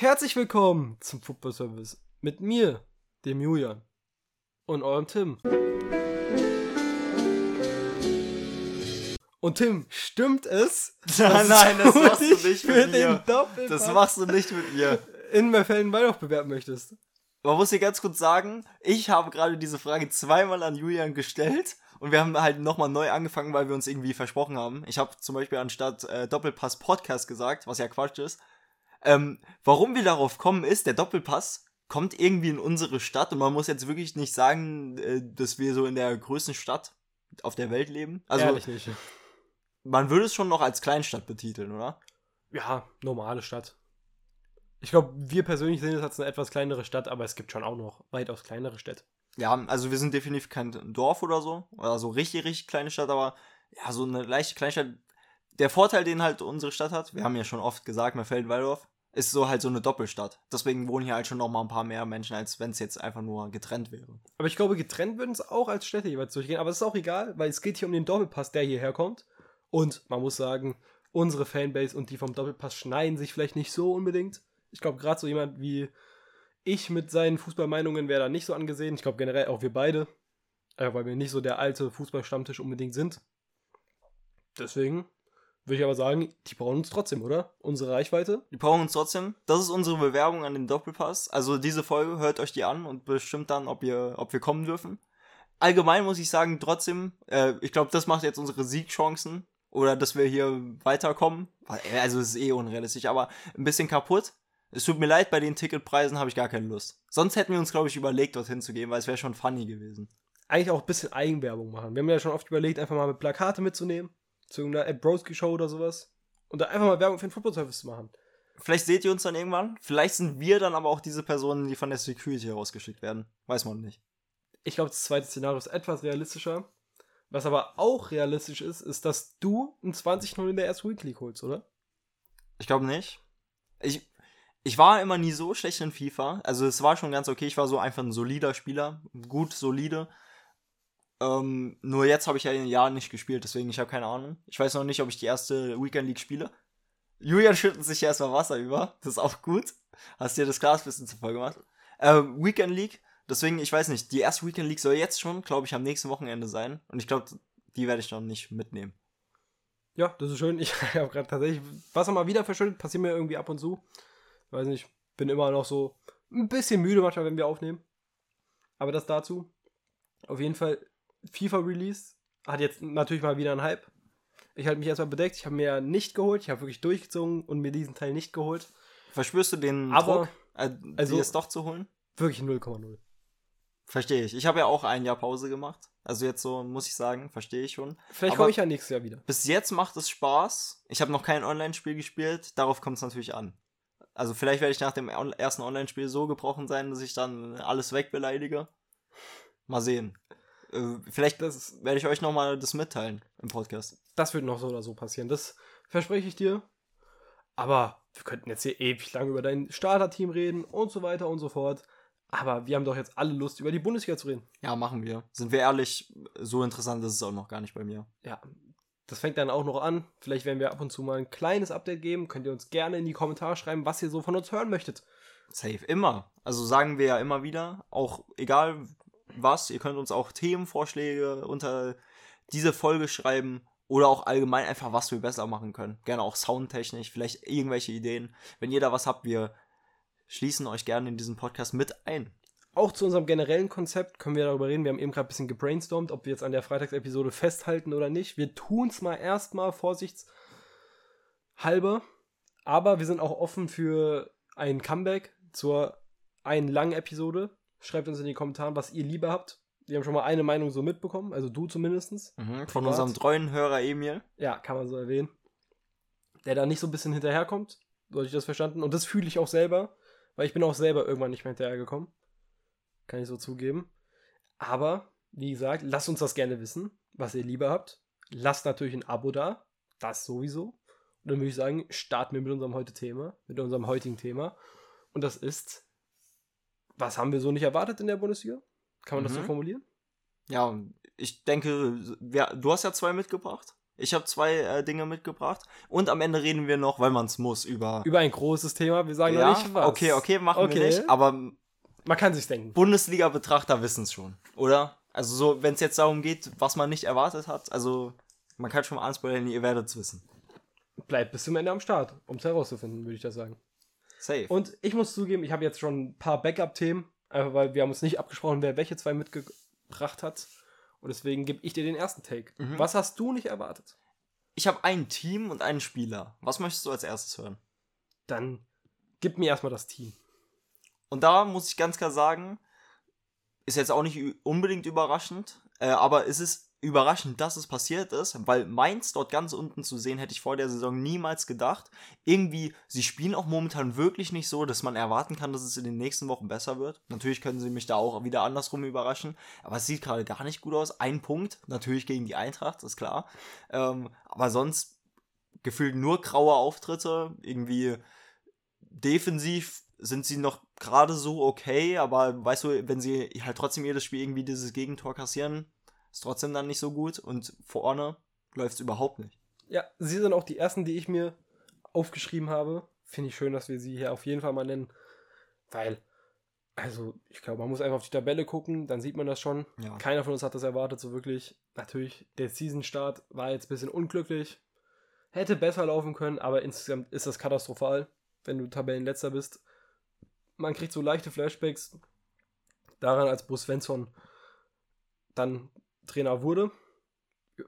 Herzlich willkommen zum Football Service mit mir, dem Julian und eurem Tim. Und Tim, stimmt es? Nein, nein, das machst du nicht mit den mir. Das machst du nicht mit mir. in Merfelden-Waldorf bewerben möchtest? Man muss hier ganz kurz sagen, ich habe gerade diese Frage zweimal an Julian gestellt und wir haben halt nochmal neu angefangen, weil wir uns irgendwie versprochen haben. Ich habe zum Beispiel anstatt äh, Doppelpass Podcast gesagt, was ja Quatsch ist. Ähm, warum wir darauf kommen ist, der Doppelpass kommt irgendwie in unsere Stadt und man muss jetzt wirklich nicht sagen, äh, dass wir so in der größten Stadt auf der Welt leben. Also Ehrlich nicht. man würde es schon noch als Kleinstadt betiteln, oder? Ja, normale Stadt. Ich glaube, wir persönlich sehen es als eine etwas kleinere Stadt, aber es gibt schon auch noch weitaus kleinere Städte. Ja, also wir sind definitiv kein Dorf oder so. Oder so richtig, richtig kleine Stadt, aber ja, so eine leichte Kleinstadt. Der Vorteil, den halt unsere Stadt hat, wir haben ja schon oft gesagt, Merfeld-Waldorf, ist so halt so eine Doppelstadt. Deswegen wohnen hier halt schon noch mal ein paar mehr Menschen, als wenn es jetzt einfach nur getrennt wäre. Aber ich glaube, getrennt würden es auch als Städte jeweils durchgehen. Aber es ist auch egal, weil es geht hier um den Doppelpass, der hierher kommt. Und man muss sagen, unsere Fanbase und die vom Doppelpass schneiden sich vielleicht nicht so unbedingt. Ich glaube, gerade so jemand wie ich mit seinen Fußballmeinungen wäre da nicht so angesehen. Ich glaube generell auch wir beide. Weil wir nicht so der alte Fußballstammtisch unbedingt sind. Deswegen würde ich aber sagen, die brauchen uns trotzdem, oder? Unsere Reichweite. Die brauchen uns trotzdem. Das ist unsere Bewerbung an den Doppelpass. Also diese Folge hört euch die an und bestimmt dann, ob, ihr, ob wir kommen dürfen. Allgemein muss ich sagen, trotzdem, äh, ich glaube, das macht jetzt unsere Siegchancen. Oder dass wir hier weiterkommen. Also es ist eh unrealistisch, aber ein bisschen kaputt. Es tut mir leid, bei den Ticketpreisen habe ich gar keine Lust. Sonst hätten wir uns, glaube ich, überlegt, dorthin zu gehen, weil es wäre schon funny gewesen. Eigentlich auch ein bisschen Eigenwerbung machen. Wir haben ja schon oft überlegt, einfach mal Plakate mitzunehmen. Zu irgendeiner App Broski Show oder sowas. Und da einfach mal Werbung für den Football Service zu machen. Vielleicht seht ihr uns dann irgendwann. Vielleicht sind wir dann aber auch diese Personen, die von der Security herausgeschickt werden. Weiß man nicht. Ich glaube, das zweite Szenario ist etwas realistischer. Was aber auch realistisch ist, ist, dass du ein 20-0 in der ersten Week League holst, oder? Ich glaube nicht. Ich, ich war immer nie so schlecht in FIFA. Also es war schon ganz okay. Ich war so einfach ein solider Spieler. Gut, solide. Ähm, nur jetzt habe ich ja ein Jahr nicht gespielt, deswegen ich habe keine Ahnung. Ich weiß noch nicht, ob ich die erste Weekend League spiele. Julian schüttet sich erstmal Wasser über. Das ist auch gut. Hast dir das Glas ein bisschen gemacht. Ähm, Weekend League. Deswegen, ich weiß nicht, die erste Weekend League soll jetzt schon, glaube ich, am nächsten Wochenende sein. Und ich glaube, die werde ich noch nicht mitnehmen. Ja, das ist schön. Ich habe gerade tatsächlich Wasser mal wieder verschüttet. Passiert mir irgendwie ab und zu. Weiß nicht, bin immer noch so ein bisschen müde manchmal, wenn wir aufnehmen. Aber das dazu. Auf jeden Fall, FIFA Release hat jetzt natürlich mal wieder einen Hype. Ich halte mich erstmal bedeckt. Ich habe mir nicht geholt. Ich habe wirklich durchgezogen und mir diesen Teil nicht geholt. Verspürst du den Aber, Druck, äh, also- dir es doch zu holen? Wirklich 0,0. Verstehe ich. Ich habe ja auch ein Jahr Pause gemacht. Also jetzt so, muss ich sagen, verstehe ich schon. Vielleicht komme ich ja nächstes Jahr wieder. Bis jetzt macht es Spaß. Ich habe noch kein Online-Spiel gespielt. Darauf kommt es natürlich an. Also vielleicht werde ich nach dem ersten Online-Spiel so gebrochen sein, dass ich dann alles wegbeleidige. Mal sehen. Äh, vielleicht Das, werde ich euch noch mal das mitteilen im Podcast. das wird noch so oder so passieren. Das verspreche ich dir. Aber wir könnten jetzt hier ewig lang über dein Starterteam reden und so weiter und so fort. Aber wir haben doch jetzt alle Lust, über die Bundesliga zu reden. Ja, machen wir. Sind wir ehrlich, so interessant ist es auch noch gar nicht bei mir. Ja, das fängt dann auch noch an. Vielleicht werden wir ab und zu mal ein kleines Update geben. Könnt ihr uns gerne in die Kommentare schreiben, was ihr so von uns hören möchtet. Safe, immer. Also sagen wir ja immer wieder, auch egal was, ihr könnt uns auch Themenvorschläge unter diese Folge schreiben oder auch allgemein einfach, was wir besser machen können. Gerne auch soundtechnisch, vielleicht irgendwelche Ideen. Wenn ihr da was habt, wir schließen euch gerne in diesen Podcast mit ein. Auch zu unserem generellen Konzept können wir darüber reden. Wir haben eben gerade ein bisschen gebrainstormt, ob wir jetzt an der Freitagsepisode festhalten oder nicht. Wir tun es mal erstmal vorsichtshalber. Aber wir sind auch offen für ein Comeback zur einen langen Episode. Schreibt uns in die Kommentare, was ihr lieber habt. Wir haben schon mal eine Meinung so mitbekommen, also du zumindest. Von Privat. unserem treuen Hörer Emil. Ja, kann man so erwähnen. Der da nicht so ein bisschen hinterherkommt. So hatte ich das verstanden. Und das fühle ich auch selber, weil ich bin auch selber irgendwann nicht mehr hinterhergekommen. Kann ich so zugeben. Aber, wie gesagt, lasst uns das gerne wissen, was ihr lieber habt. Lasst natürlich ein Abo da. Das sowieso. Und dann würde ich sagen, starten wir mit unserem heute Thema, mit unserem heutigen Thema. Und das ist, was haben wir so nicht erwartet in der Bundesliga? Kann man das so Mhm. formulieren? Ja, ich denke, wir, du hast ja zwei mitgebracht. Ich habe zwei äh, Dinge mitgebracht. Und am Ende reden wir noch, weil man es muss, über. Über ein großes Thema. Wir sagen ja, nicht was. okay, okay, machen Okay. wir nicht. Aber Man kann sich's denken. Bundesliga-Betrachter wissen es schon, oder? Also so, wenn es jetzt darum geht, was man nicht erwartet hat, also man kann schon mal anspoilern, ihr werdet es wissen. Bleibt bis zum Ende am Start, um es herauszufinden, würde ich das sagen. Safe. Und ich muss zugeben, ich habe jetzt schon ein paar Backup-Themen, einfach weil wir haben uns nicht abgesprochen, wer welche zwei mitgebracht hat. Und deswegen gebe ich dir den ersten Take. Mhm. Was hast du nicht erwartet? ich habe ein Team und einen Spieler. Was möchtest du als erstes hören? Dann gib mir erstmal das Team. Und da muss ich ganz klar sagen, ist jetzt auch nicht unbedingt überraschend, äh, aber es ist überraschend, dass es passiert ist, weil Mainz dort ganz unten zu sehen, hätte ich vor der Saison niemals gedacht. Irgendwie, sie spielen auch momentan wirklich nicht so, dass man erwarten kann, dass es in den nächsten Wochen besser wird. Natürlich können sie mich da auch wieder andersrum überraschen, aber es sieht gerade gar nicht gut aus. Ein Punkt, natürlich gegen die Eintracht, ist klar. Ähm, aber sonst gefühlt nur graue Auftritte, irgendwie defensiv sind sie noch gerade so okay, aber weißt du, wenn sie halt trotzdem jedes Spiel irgendwie dieses Gegentor kassieren, ist trotzdem dann nicht so gut und vorne läuft es überhaupt nicht. Ja, sie sind auch die ersten, die ich mir aufgeschrieben habe. Finde ich schön, dass wir sie hier auf jeden Fall mal nennen. Weil, also, ich glaube, man muss einfach auf die Tabelle gucken, dann sieht man das schon. Ja. Keiner von uns hat das erwartet, so wirklich. Natürlich, der Season-Start war jetzt ein bisschen unglücklich. Hätte besser laufen können, aber insgesamt ist das katastrophal, wenn du Tabellenletzter bist. Man kriegt so leichte Flashbacks daran, als Bruce Svensson dann Trainer wurde.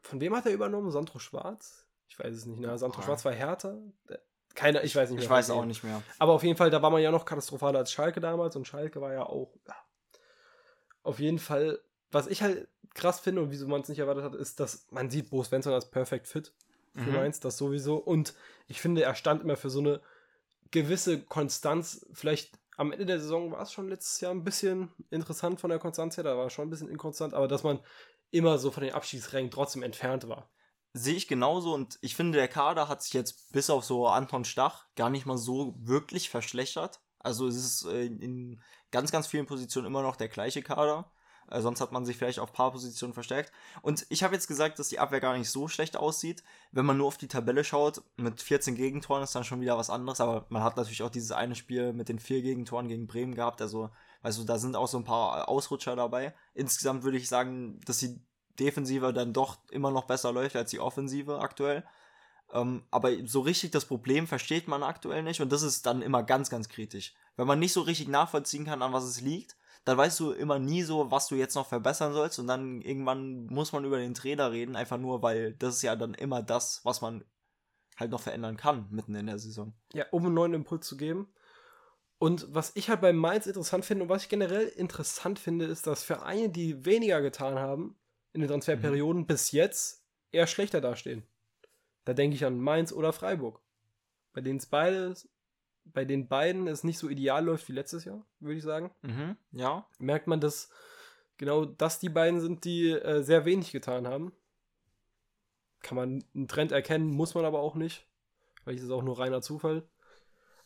Von wem hat er übernommen? Sandro Schwarz? Ich weiß es nicht. Na, Sandro Ah. Schwarz war härter. Keiner, ich weiß nicht mehr. Ich weiß auch nicht mehr. Aber auf jeden Fall, da war man ja noch katastrophaler als Schalke damals und Schalke war ja auch. Ja. Auf jeden Fall, was ich halt krass finde und wieso man es nicht erwartet hat, ist, dass man sieht Bo Svensson als perfect fit für Mhm. Mainz, das sowieso. Und ich finde, er stand immer für so eine gewisse Konstanz. Vielleicht am Ende der Saison war es schon letztes Jahr ein bisschen interessant von der Konstanz her, da war es schon ein bisschen inkonstant, aber dass man immer so von den Abschiedsrängen trotzdem entfernt war. Sehe ich genauso und ich finde, der Kader hat sich jetzt bis auf so Anton Stach gar nicht mal so wirklich verschlechtert. Also es ist äh, in ganz, ganz vielen Positionen immer noch der gleiche Kader. Äh, sonst hat man sich vielleicht auf paar Positionen verstärkt. Und ich habe jetzt gesagt, dass die Abwehr gar nicht so schlecht aussieht. Wenn man nur auf die Tabelle schaut, mit 14 Gegentoren ist dann schon wieder was anderes. Aber man hat natürlich auch dieses eine Spiel mit den vier Gegentoren gegen Bremen gehabt. Also, du, da sind auch so ein paar Ausrutscher dabei. Insgesamt würde ich sagen, dass die Defensive dann doch immer noch besser läuft als die Offensive aktuell. Ähm, aber so richtig das Problem versteht man aktuell nicht und das ist dann immer ganz, ganz kritisch. Wenn man nicht so richtig nachvollziehen kann, an was es liegt, dann weißt du immer nie so, was du jetzt noch verbessern sollst und dann irgendwann muss man über den Trainer reden, einfach nur, weil das ist ja dann immer das, was man halt noch verändern kann mitten in der Saison. Ja, um einen neuen Impuls zu geben. Und was ich halt bei Mainz interessant finde und was ich generell interessant finde, ist, dass Vereine, die weniger getan haben in den Transferperioden, bis jetzt eher schlechter dastehen. Da denke ich an Mainz oder Freiburg. Bei denen es beides, bei den beiden es nicht so ideal läuft wie letztes Jahr, würde ich sagen. Mhm, ja. Merkt man, dass genau das die beiden sind, die äh, sehr wenig getan haben. Kann man einen Trend erkennen, muss man aber auch nicht. Weil es ist auch nur reiner Zufall.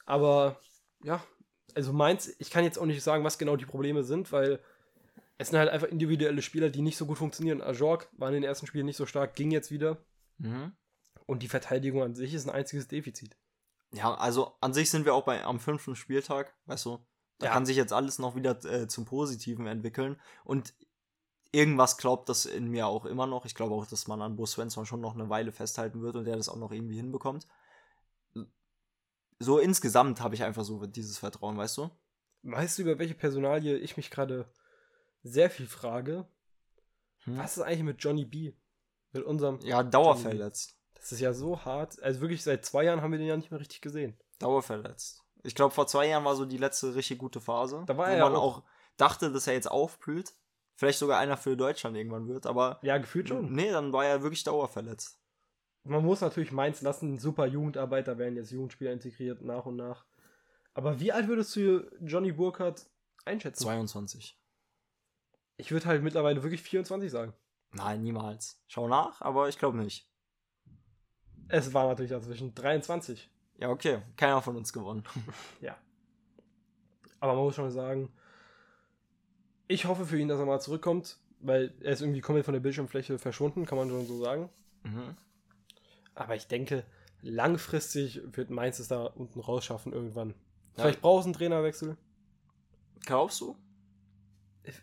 Aber ja, also Mainz, ich kann jetzt auch nicht sagen, was genau die Probleme sind, weil es sind halt einfach individuelle Spieler, die nicht so gut funktionieren. Ajork war in den ersten Spielen nicht so stark, ging jetzt wieder. Mhm. Und die Verteidigung an sich ist ein einziges Defizit. Ja, also an sich sind wir auch bei, am fünften Spieltag, weißt du, da Ja. kann sich jetzt alles noch wieder äh, zum Positiven entwickeln und irgendwas glaubt das in mir auch immer noch. Ich glaube auch, dass man an Bo Svensson schon noch eine Weile festhalten wird und der das auch noch irgendwie hinbekommt. So insgesamt habe ich einfach so dieses Vertrauen, weißt du? Weißt du, über welche Personalie ich mich gerade sehr viel frage? Hm? Was ist eigentlich mit Johnny B? Mit unserem. Ja, dauerverletzt. Das ist ja so hart. Also wirklich seit zwei Jahren haben wir den ja nicht mehr richtig gesehen. Dauerverletzt. Ich glaube, vor zwei Jahren war so die letzte richtig gute Phase, Da war wo er ja man auch- auch dachte, dass er jetzt aufblüht. Vielleicht sogar einer für Deutschland irgendwann wird, aber Ja, gefühlt schon. nee, dann war er wirklich dauerverletzt. Man muss natürlich Mainz lassen. Super Jugendarbeiter werden jetzt Jugendspieler integriert, nach und nach. Aber wie alt würdest du Johnny Burkhardt einschätzen? 22. Ich würde halt mittlerweile wirklich 24 sagen. Nein, niemals. Schau nach, aber ich glaube nicht. Es war natürlich dazwischen 23. Ja, okay. Keiner von uns gewonnen. Ja. Aber man muss schon sagen, ich hoffe für ihn, dass er mal zurückkommt, weil er ist irgendwie komplett von der Bildschirmfläche verschwunden, kann man schon so sagen. Mhm. Aber ich denke, langfristig wird Mainz es da unten rausschaffen irgendwann. Ja. Vielleicht brauchst du einen Trainerwechsel. Glaubst du?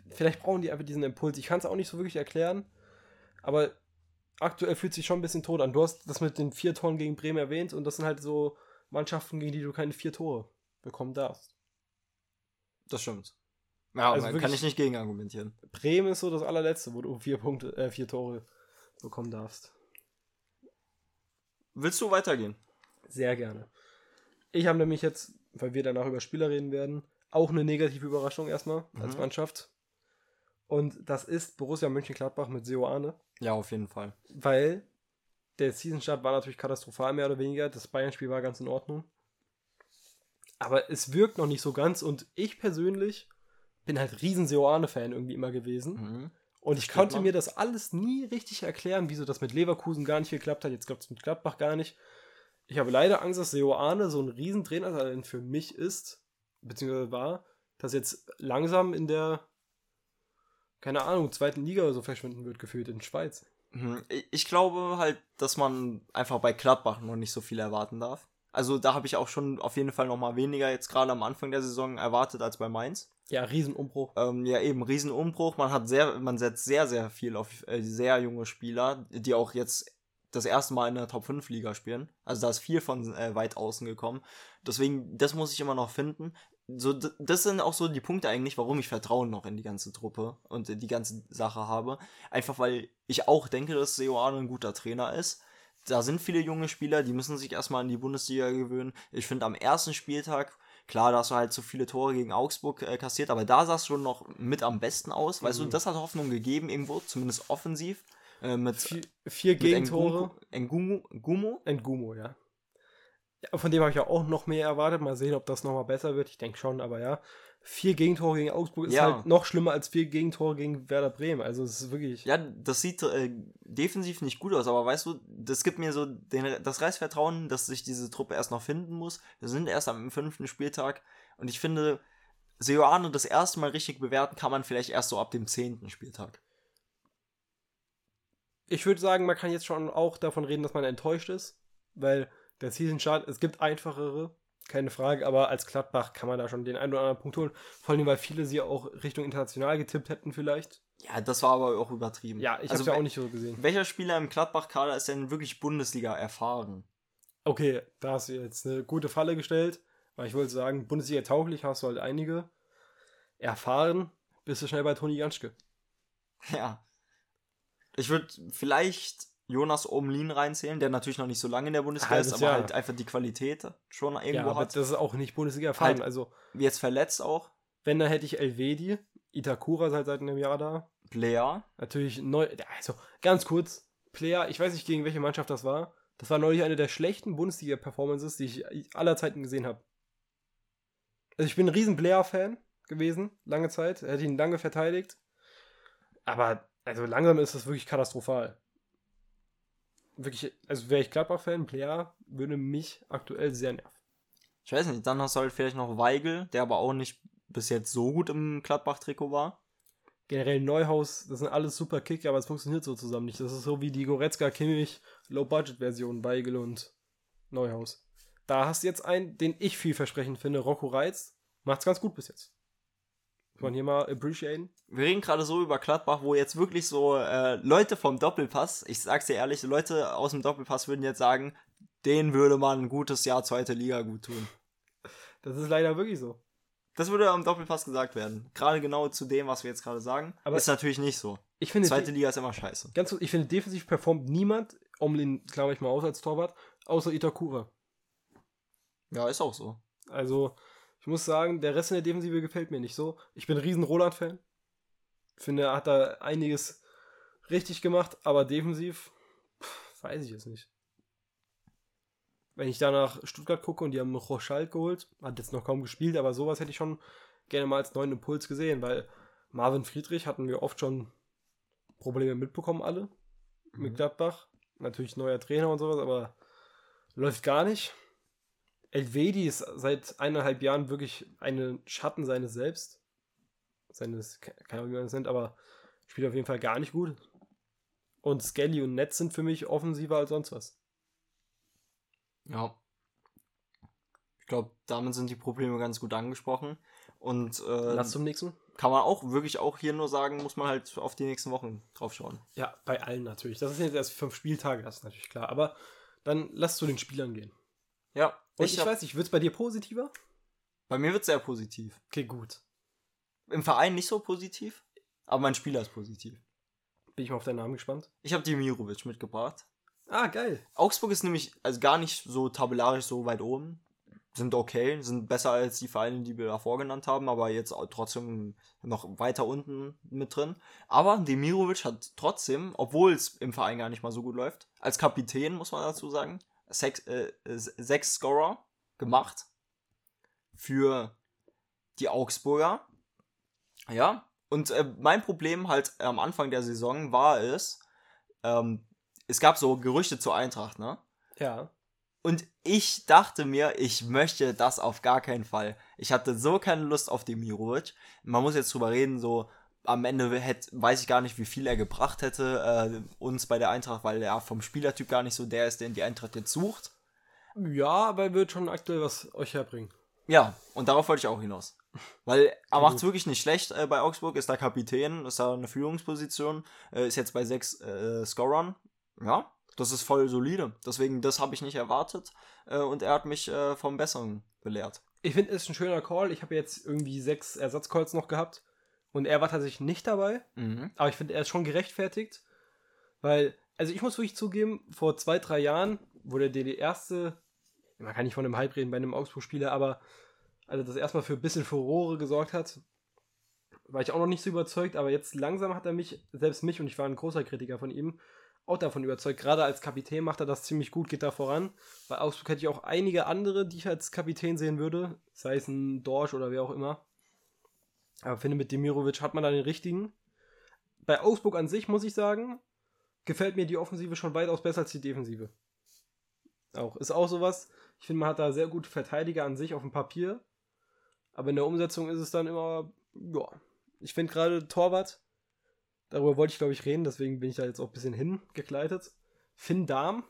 Vielleicht brauchen die einfach diesen Impuls. Ich kann es auch nicht so wirklich erklären. Aber aktuell fühlt sich schon ein bisschen tot an. Du hast das mit den vier Toren gegen Bremen erwähnt und das sind halt so Mannschaften, gegen die du keine vier Tore bekommen darfst. Das stimmt. Ja, also wirklich, kann ich nicht gegen argumentieren. Bremen ist so das allerletzte, wo du vier Punkte, äh, vier Tore bekommen darfst. Willst du weitergehen? Sehr gerne. Ich habe nämlich jetzt, weil wir danach über Spieler reden werden, auch eine negative Überraschung erstmal mhm. als Mannschaft. Und das ist Borussia Mönchengladbach mit Seoane. Ja, auf jeden Fall. Weil der Seasonstart war natürlich katastrophal, mehr oder weniger. Das Bayern-Spiel war ganz in Ordnung. Aber es wirkt noch nicht so ganz und ich persönlich bin halt riesen Seoane-Fan irgendwie immer gewesen. Mhm. Und ich konnte mir das alles nie richtig erklären, wieso das mit Leverkusen gar nicht geklappt hat. Jetzt klappt es mit Gladbach gar nicht. Ich habe leider Angst, dass Seoane so ein riesen Trainertalent für mich ist, beziehungsweise war, dass jetzt langsam in der, keine Ahnung, zweiten Liga oder so verschwinden wird, gefühlt in Schweiz. Mhm. Ich glaube halt, dass man einfach bei Gladbach noch nicht so viel erwarten darf. Also da habe ich auch schon auf jeden Fall noch mal weniger jetzt gerade am Anfang der Saison erwartet als bei Mainz. Ja, Riesenumbruch. Ähm, ja, eben, Riesenumbruch. Man hat sehr, man setzt sehr, sehr viel auf äh, sehr junge Spieler, die auch jetzt das erste Mal in der Top 5 Liga spielen. Also da ist viel von äh, weit außen gekommen. Deswegen, das muss ich immer noch finden. So, das sind auch so die Punkte eigentlich, warum ich Vertrauen noch in die ganze Truppe und die ganze Sache habe. Einfach weil ich auch denke, dass Seoane ein guter Trainer ist. Da sind viele junge Spieler, die müssen sich erstmal an die Bundesliga gewöhnen. Ich finde, am ersten Spieltag Klar, da hast du halt so viele Tore gegen Augsburg äh, kassiert, aber da sah es schon noch mit am besten aus. Weißt mhm. du, das hat Hoffnung gegeben irgendwo, zumindest offensiv. Äh, mit vier, vier Gegentore. Engumo, Engumo? Engumo, ja. ja. Von dem habe ich ja auch noch mehr erwartet. Mal sehen, ob das nochmal besser wird. Ich denke schon, aber ja vier Gegentore gegen Augsburg ist ja. halt noch schlimmer als vier Gegentore gegen Werder Bremen. Also es ist wirklich. Ja, das sieht äh, defensiv nicht gut aus, aber weißt du, das gibt mir so den, das Reißvertrauen, dass sich diese Truppe erst noch finden muss. Wir sind erst am fünften Spieltag und ich finde, Seoane das erste Mal richtig bewerten kann man vielleicht erst so ab dem zehnten Spieltag. Ich würde sagen, man kann jetzt schon auch davon reden, dass man enttäuscht ist, weil der Season Chart, es gibt einfachere keine Frage, aber als Gladbach kann man da schon den einen oder anderen Punkt holen. Vor allem, weil viele sie auch Richtung international getippt hätten, vielleicht. Ja, das war aber auch übertrieben. Ja, ich also, habe ja auch nicht so gesehen. Welcher Spieler im Gladbach-Kader ist denn wirklich Bundesliga erfahren? Okay, da hast du jetzt eine gute Falle gestellt, weil ich wollte sagen, Bundesliga tauglich hast du halt einige. Erfahren bist du schnell bei Toni Janschke. Ja. Ich würde vielleicht Jonas Omlin reinzählen, der natürlich noch nicht so lange in der Bundesliga ist, aber Jahr. halt einfach die Qualität schon irgendwo ja, aber hat. Das ist auch nicht Bundesliga erfahren. Halt, also jetzt verletzt auch. Wenn, dann hätte ich Elvedi, Itakura seit, seit einem Jahr da. Player. Natürlich neu. Also ganz kurz, Player, ich weiß nicht, gegen welche Mannschaft das war. Das war neulich eine der schlechten Bundesliga-Performances, die ich aller Zeiten gesehen habe. Also ich bin ein riesen Player-Fan gewesen, lange Zeit. Er hätte ihn lange verteidigt. Aber also langsam ist das wirklich katastrophal wirklich, also wäre ich Gladbach-Fan, Player würde mich aktuell sehr nerven. Ich weiß nicht, dann hast du halt vielleicht noch Weigel, der aber auch nicht bis jetzt so gut im Gladbach-Trikot war. Generell Neuhaus, das sind alles super Kicker, aber es funktioniert so zusammen nicht. Das ist so wie die Goretzka Kimmich Low-Budget-Version, Weigel und Neuhaus. Da hast du jetzt einen, den ich vielversprechend finde, Rocco Reitz. Macht's ganz gut bis jetzt. Kann hier mal appreciaten. Wir reden gerade so über Gladbach, wo jetzt wirklich so äh, Leute vom Doppelpass, ich sag's dir ehrlich, Leute aus dem Doppelpass würden jetzt sagen, denen würde man ein gutes Jahr zweite Liga gut tun. Das ist leider wirklich so. Das würde am Doppelpass gesagt werden. Gerade genau zu dem, was wir jetzt gerade sagen. Aber ist natürlich nicht so. Ich finde, zweite Liga ist immer scheiße. Ganz ich finde, defensiv performt niemand, Omlin glaube ich mal aus als Torwart, außer Itakura. Ja, ist auch so. Also, ich muss sagen, der Rest in der Defensive gefällt mir nicht so. Ich bin ein riesen Roland-Fan. Finde, er hat da einiges richtig gemacht, aber defensiv pff, weiß ich es nicht. Wenn ich da nach Stuttgart gucke und die haben noch Rochal geholt, hat jetzt noch kaum gespielt, aber sowas hätte ich schon gerne mal als neuen Impuls gesehen, weil Marvin Friedrich hatten wir oft schon Probleme mitbekommen, alle mhm. mit Gladbach. Natürlich neuer Trainer und sowas, aber läuft gar nicht. Elvedi ist seit eineinhalb Jahren wirklich eine Schatten seines Selbst. Seines, keine Ahnung, wie man das nennt, aber spielt auf jeden Fall gar nicht gut. Und Skelly und Netz sind für mich offensiver als sonst was. Ja. Ich glaube, damit sind die Probleme ganz gut angesprochen. Und äh, Lass zum nächsten. kann man auch wirklich auch hier nur sagen, muss man halt auf die nächsten Wochen drauf schauen. Ja, bei allen natürlich. Das sind jetzt erst fünf Spieltage, das ist natürlich klar. Aber dann lass zu den Spielern gehen. Ja, Und ich ich, hab- weiß nicht, wird es bei dir positiver? bei mir wird sehr positiv. Okay, gut. Im Verein nicht so positiv, aber mein Spieler ist positiv. Bin ich mal auf deinen Namen gespannt. Ich habe Dimirovic mitgebracht. Ah, geil. Augsburg ist nämlich also gar nicht so tabellarisch so weit oben. Sind okay, sind besser als die Vereine, die wir davor genannt haben, aber jetzt trotzdem noch weiter unten mit drin. Aber Demirovic hat trotzdem, obwohl es im Verein gar nicht mal so gut läuft, als Kapitän, muss man dazu sagen, sechs, äh, äh, sechs Scorer gemacht für die Augsburger. Ja, und äh, mein Problem halt am Anfang der Saison war es, ähm, es gab so Gerüchte zur Eintracht, ne? Ja. Und ich dachte mir, ich möchte das auf gar keinen Fall. Ich hatte so keine Lust auf Demirovic. Man muss jetzt drüber reden, so am Ende hätte, weiß ich gar nicht, wie viel er gebracht hätte äh, uns bei der Eintracht, weil er vom Spielertyp gar nicht so der ist, den die Eintracht jetzt sucht. Ja, aber er wird schon aktuell was euch herbringen. Ja, und darauf wollte ich auch hinaus. Weil er macht gut. wirklich nicht schlecht äh, bei Augsburg, ist da Kapitän, ist da eine Führungsposition, äh, ist jetzt bei sechs äh, Scorern. Ja, das ist voll solide. Deswegen, das habe ich nicht erwartet. Äh, und er hat mich äh, vom Besseren belehrt. Ich finde, es ist ein schöner Call. Ich habe jetzt irgendwie sechs Ersatzcalls noch gehabt. Und er war tatsächlich nicht dabei. Mhm. Aber ich finde, er ist schon gerechtfertigt. Weil, also ich muss wirklich zugeben, vor zwei, drei Jahren wurde der die erste, man kann nicht von einem Hype reden bei einem Augsburg-Spieler, aber also das erstmal für ein bisschen Furore gesorgt hat, war ich auch noch nicht so überzeugt, aber jetzt langsam hat er mich, selbst mich, und ich war ein großer Kritiker von ihm, auch davon überzeugt. Gerade als Kapitän macht er das ziemlich gut, geht da voran. Bei Augsburg hätte ich auch einige andere, die ich als Kapitän sehen würde, sei es ein Dorsch oder wer auch immer. Aber finde, mit Demirovic hat man da den richtigen. Bei Augsburg an sich muss ich sagen, gefällt mir die Offensive schon weitaus besser als die Defensive. Auch. Ist auch sowas. Ich finde, man hat da sehr gute Verteidiger an sich auf dem Papier. Aber in der Umsetzung ist es dann immer, ja. Ich finde gerade Torwart, darüber wollte ich glaube ich reden, deswegen bin ich da jetzt auch ein bisschen hingekleidet. Finn Darm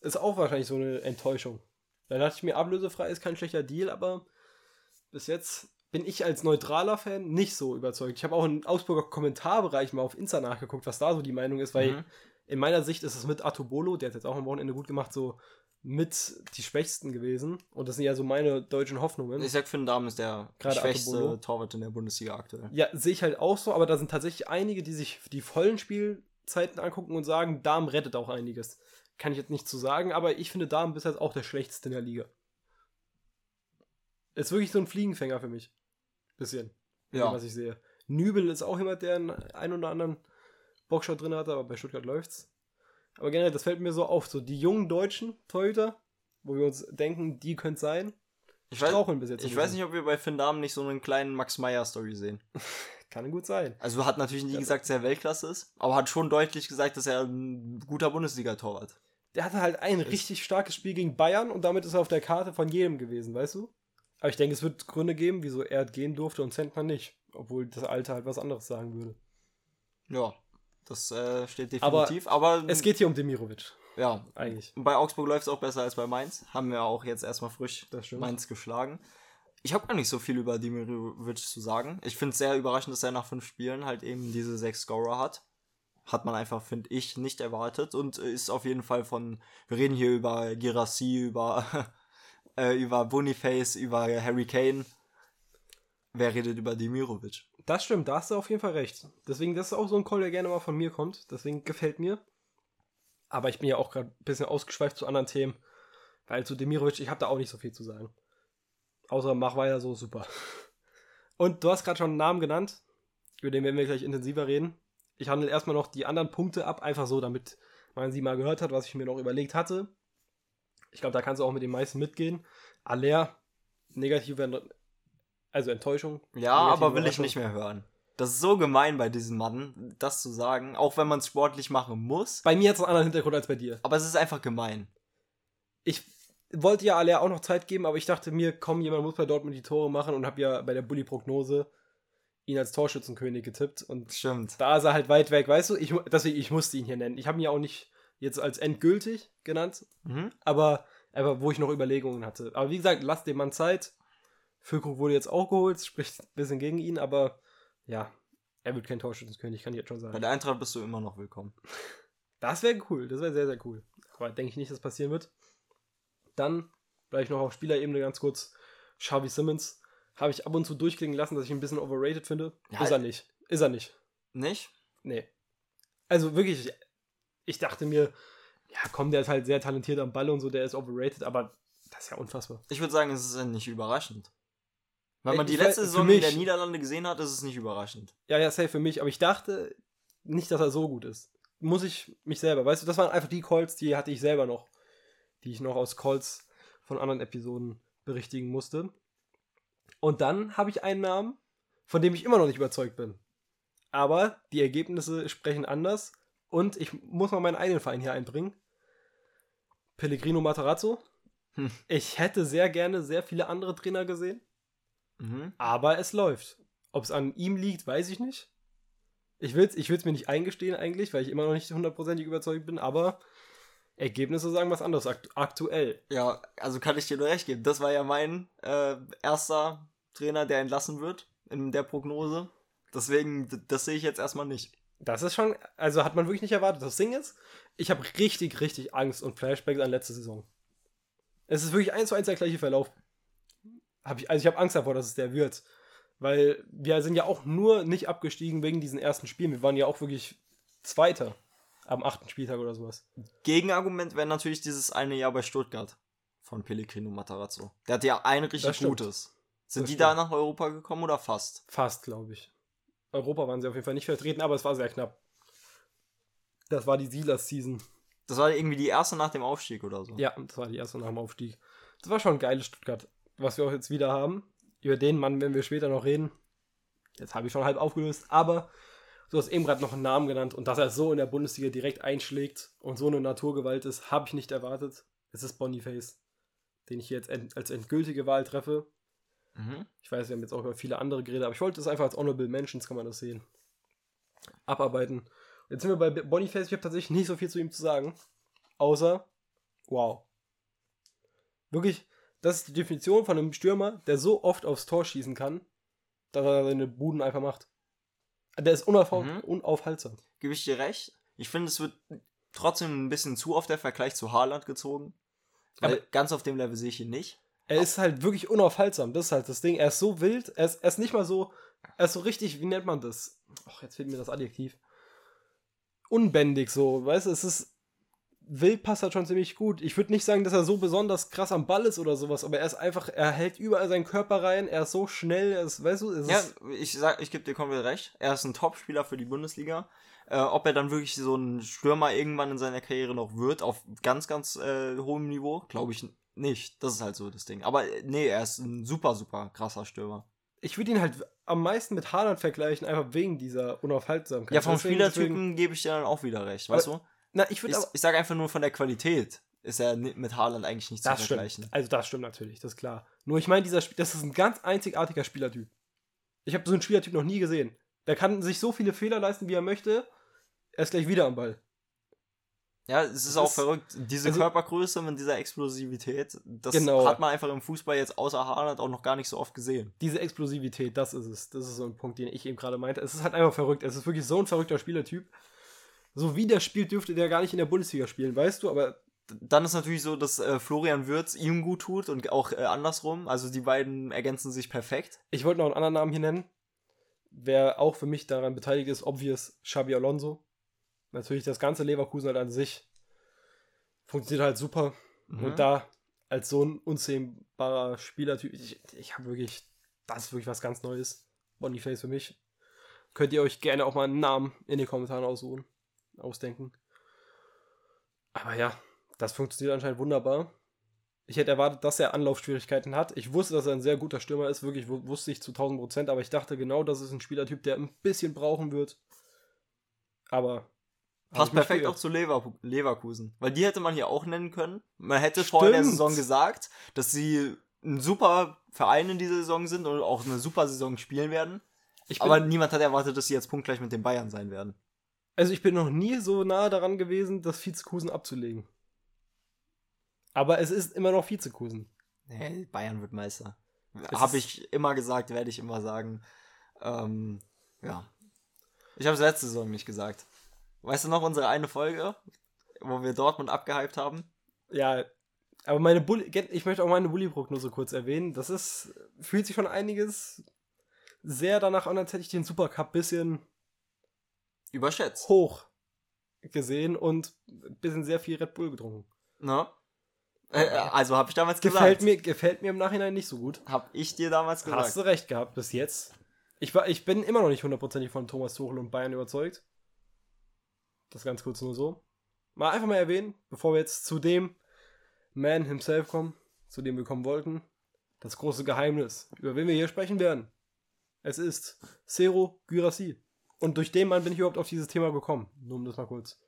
ist auch wahrscheinlich so eine Enttäuschung. Da dachte ich mir, ablösefrei ist kein schlechter Deal, aber bis jetzt bin ich als neutraler Fan nicht so überzeugt. Ich habe auch im Augsburger Kommentarbereich mal auf Insta nachgeguckt, was da so die Meinung ist, weil Mhm. in meiner Sicht ist es mit Atobolo, der hat jetzt auch am Wochenende gut gemacht, so mit die Schwächsten gewesen. Und das sind ja so meine deutschen Hoffnungen. Ich sag, Finn Dahm ist der Gerade schwächste Atobolo. Torwart in der Bundesliga aktuell. Ja, sehe ich halt auch so, aber da sind tatsächlich einige, die sich die vollen Spielzeiten angucken und sagen, Darm rettet auch einiges. Kann ich jetzt nicht zu sagen, aber ich finde Darm bis jetzt auch der schlechteste in der Liga. Ist wirklich so ein Fliegenfänger für mich. Bisschen. Ja. Was ich sehe. Nübel ist auch jemand, der einen, einen oder anderen Boxshot drin hatte, aber bei Stuttgart läuft's. Aber generell, das fällt mir so auf. So die jungen deutschen Torhüter, wo wir uns denken, die können sein, Ich weiß, straucheln bis jetzt. ich weiß nicht, ob wir bei Finn Dahm nicht so einen kleinen Max Meyer-Story sehen. Kann gut sein. Also hat natürlich nie gesagt, dass er Weltklasse ist, aber hat schon deutlich gesagt, dass er ein guter Bundesliga-Torwart. der hatte halt ein richtig starkes Spiel gegen Bayern und damit ist er auf der Karte von jedem gewesen, weißt du? Aber ich denke, es wird Gründe geben, wieso er gehen durfte und Zentner nicht. Obwohl das Alter halt was anderes sagen würde. Ja, das äh, steht Aber definitiv. Aber, Es geht hier um Demirovic, ja, eigentlich. bei Augsburg läuft es auch besser als bei Mainz. Haben wir auch jetzt erstmal frisch. Mainz geschlagen. Ich habe gar nicht so viel über Dimirovic zu sagen. Ich finde es sehr überraschend, dass er nach fünf Spielen halt eben diese sechs Scorer hat. Hat man einfach, finde ich, nicht erwartet und ist auf jeden Fall von, wir reden hier über Girassi, über, äh, über Boniface, über Harry Kane. Wer redet über Dimirovic? Das stimmt, da hast du auf jeden Fall recht. Deswegen, das ist auch so ein Call, der gerne mal von mir kommt. Deswegen gefällt mir. Aber ich bin ja auch gerade ein bisschen ausgeschweift zu anderen Themen. Weil zu Demirovic, ich habe da auch nicht so viel zu sagen. Außer mach weiter so, super. Und du hast gerade schon einen Namen genannt. Über den werden wir gleich intensiver reden. Ich handle erstmal noch die anderen Punkte ab, einfach so, damit man sie mal gehört hat, was ich mir noch überlegt hatte. Ich glaube, da kannst du auch mit den meisten mitgehen. Aller, negative, also Enttäuschung. Ja, aber will ich nicht mehr hören. Das ist so gemein bei diesem Mann, das zu sagen, auch wenn man es sportlich machen muss. Bei mir hat es einen anderen Hintergrund als bei dir. Aber es ist einfach gemein. Ich wollte ja alle auch noch Zeit geben, aber ich dachte mir, komm, jemand muss bei Dortmund die Tore machen und habe ja bei der Bully-Prognose ihn als Torschützenkönig getippt. Und Stimmt. da ist er halt weit weg, weißt du? Ich, deswegen, ich musste ihn hier nennen. Ich habe ihn ja auch nicht jetzt als endgültig genannt, Mhm. aber Aber wo ich noch Überlegungen hatte. Aber wie gesagt, lasst dem Mann Zeit. Füllkrug wurde jetzt auch geholt, spricht ein bisschen gegen ihn, aber ja, er wird kein Torschützenkönig, kann ich jetzt schon sagen. Bei der Eintracht bist du immer noch willkommen. Das wäre cool, das wäre sehr, sehr cool. Aber denke ich nicht, dass das passieren wird. Dann vielleicht noch auf Spielerebene ganz kurz. Xavi Simmons habe ich ab und zu durchklingen lassen, dass ich ihn ein bisschen overrated finde. Ja, ist er nicht. Ist er nicht. Nicht? Nee. Also wirklich, ich, dachte mir, ja komm, der ist halt sehr talentiert am Ball und so, der ist overrated, aber das ist ja unfassbar. Ich würde sagen, es ist ja nicht überraschend. Wenn man Ich die letzte Saison mich- in der Niederlande gesehen hat, ist es nicht überraschend. Ja, ja, safe für mich, aber ich dachte nicht, dass er so gut ist. Muss ich mich selber, weißt du, das waren einfach die Calls, die hatte ich selber noch, die ich noch aus Calls von anderen Episoden berichtigen musste. Und dann habe ich einen Namen, von dem ich immer noch nicht überzeugt bin. Aber die Ergebnisse sprechen anders und ich muss mal meinen eigenen Verein hier einbringen. Pellegrino Matarazzo. Hm. Ich hätte sehr gerne sehr viele andere Trainer gesehen. Mhm. Aber es läuft. Ob es an ihm liegt, weiß ich nicht. Ich will es ich will's mir nicht eingestehen eigentlich, weil ich immer noch nicht hundertprozentig überzeugt bin, aber Ergebnisse sagen was anderes akt aktuell. Ja, also kann ich dir nur recht geben. Das war ja mein äh, erster Trainer, der entlassen wird in der Prognose. Deswegen, das sehe ich jetzt erstmal nicht. Das ist schon, also hat man wirklich nicht erwartet. Das Ding ist, ich habe richtig, richtig Angst und Flashbacks an letzte Saison. Es ist wirklich eins zu eins der gleiche Verlauf. Hab ich, also ich habe Angst davor, dass es der wird. Weil wir sind ja auch nur nicht abgestiegen wegen diesen ersten Spielen. Wir waren ja auch wirklich Zweiter am achten Spieltag oder sowas. Gegenargument wäre natürlich dieses eine Jahr bei Stuttgart von Pellegrino Matarazzo. Der hat ja ein richtig gutes. Sind Das die stimmt. da nach Europa gekommen oder fast? Fast, glaube ich. Europa waren sie auf jeden Fall nicht vertreten, aber es war sehr knapp. Das war die Silas-Season. Das war irgendwie die erste nach dem Aufstieg oder so. Ja, das war die erste nach dem Aufstieg. Das war schon ein geiles Stuttgart, was wir auch jetzt wieder haben. Über den Mann werden wir später noch reden. Jetzt habe ich schon halb aufgelöst, aber du hast eben gerade noch einen Namen genannt und dass er so in der Bundesliga direkt einschlägt und so eine Naturgewalt ist, habe ich nicht erwartet. Es ist Boniface, den ich hier jetzt als endgültige Wahl treffe. Mhm. Ich weiß, wir haben jetzt auch über viele andere geredet, aber ich wollte es einfach als Honorable Mentions, kann man das sehen. Abarbeiten. Jetzt sind wir bei Boniface, ich habe tatsächlich nicht so viel zu ihm zu sagen. Außer, wow. Wirklich, das ist die Definition von einem Stürmer, der so oft aufs Tor schießen kann, dass er seine Buden einfach macht. Der ist unaufhal Mhm. unaufhaltsam. Gebe ich dir recht. Ich finde, es wird trotzdem ein bisschen zu oft der Vergleich zu Haaland gezogen. Weil Aber- ganz auf dem Level sehe ich ihn nicht. Er ist halt wirklich unaufhaltsam. Das ist halt das Ding. Er ist so wild. Er ist, er ist nicht mal so. Er ist so richtig, wie nennt man das? Ach, jetzt fehlt mir das Adjektiv. Unbändig so. Weißt du, es ist. Wild passt halt schon ziemlich gut. Ich würde nicht sagen, dass er so besonders krass am Ball ist oder sowas, aber er ist einfach, er hält überall seinen Körper rein, er ist so schnell, er ist, weißt du, es Ja, ist, ich sag, ich gebe dir komplett recht. Er ist ein Top-Spieler für die Bundesliga. Äh, ob er dann wirklich so ein Stürmer irgendwann in seiner Karriere noch wird, auf ganz, ganz äh, hohem Niveau, glaube ich nicht. Das ist halt so das Ding. Aber äh, nee, er ist ein super, super krasser Stürmer. ich würde ihn halt am meisten mit Haaland vergleichen, einfach wegen dieser Unaufhaltsamkeit. Ja, vom Deswegen- Spielertypen deswegen- gebe ich dir dann auch wieder recht, weißt du? Na, ich Ich, würde aber. ich sage einfach nur von der Qualität ist er mit Haaland eigentlich nicht zu Das vergleichen. stimmt. Also das stimmt natürlich, das ist klar. Nur ich meine, dieser Sp- das ist ein ganz einzigartiger Spielertyp. Ich habe so einen Spielertyp noch nie gesehen. Der kann sich so viele Fehler leisten, wie er möchte. Er ist gleich wieder am Ball. Ja, es ist Das auch verrückt. Diese also- Körpergröße mit dieser Explosivität, das Genau. hat man einfach im Fußball jetzt außer Haaland auch noch gar nicht so oft gesehen. Diese Explosivität, das ist es. Das ist so ein Punkt, den ich eben gerade meinte. Es ist halt einfach verrückt. Es ist wirklich so ein verrückter Spielertyp. So wie der spielt, dürfte der gar nicht in der Bundesliga spielen, weißt du? Aber Dann ist natürlich so, dass äh, Florian Würz ihm gut tut und auch äh, andersrum. Also die beiden ergänzen sich perfekt. ich wollte noch einen anderen Namen hier nennen. Wer auch für mich daran beteiligt ist, obvious, Xabi Alonso. Natürlich das ganze Leverkusen halt an sich funktioniert halt super. Mhm. Und da als so ein unzähmbarer Spielertyp, ich, ich habe wirklich, das ist wirklich was ganz Neues. Boniface für mich. Könnt ihr euch gerne auch mal einen Namen in den Kommentaren aussuchen, ausdenken. Aber ja, das funktioniert anscheinend wunderbar. Ich hätte erwartet, dass er Anlaufschwierigkeiten hat. Ich wusste, dass er ein sehr guter Stürmer ist, wirklich wu- wusste ich zu 1000 Prozent, aber ich dachte genau, das ist ein Spielertyp, der ein bisschen brauchen wird. Aber. Passt perfekt auch zu Lever Leverkusen. Weil die hätte man hier auch nennen können. Man hätte vor der Stimmt. Saison gesagt, dass sie ein super Verein in dieser Saison sind und auch eine super Saison spielen werden. Aber niemand hat erwartet, dass sie jetzt punktgleich mit den Bayern sein werden. Also ich bin noch nie so nah daran gewesen, das Vizekusen abzulegen. Aber es ist immer noch Vizekusen. Nee, Bayern wird Meister. Habe ich immer gesagt, werde ich immer sagen. Ähm, ja. Ich habe es letzte Saison nicht gesagt. Weißt du noch unsere eine Folge, wo wir Dortmund abgehypt haben? Ja, aber meine Bulli, ich möchte auch meine Bulli-Prognose kurz erwähnen. Das ist, fühlt sich schon einiges sehr danach an, als hätte ich den Supercup bisschen Überschätzt. hoch gesehen und ein bisschen sehr viel Red Bull getrunken. Ne? Äh, äh, also habe ich damals Gefällt gesagt. mir, gefällt mir im Nachhinein nicht so gut. Hab ich dir damals gesagt. Hast du recht gehabt bis jetzt. Ich, war, ich bin immer noch nicht hundertprozentig von Thomas Tuchel und Bayern überzeugt. Das ganz kurz nur so. Mal einfach mal erwähnen, bevor wir jetzt zu dem Man himself kommen, zu dem wir kommen wollten. Das große Geheimnis, über wen wir hier sprechen werden. Es ist Cero Gyrassi. Und durch den Mann bin ich überhaupt auf dieses Thema gekommen. Nur um das mal kurz.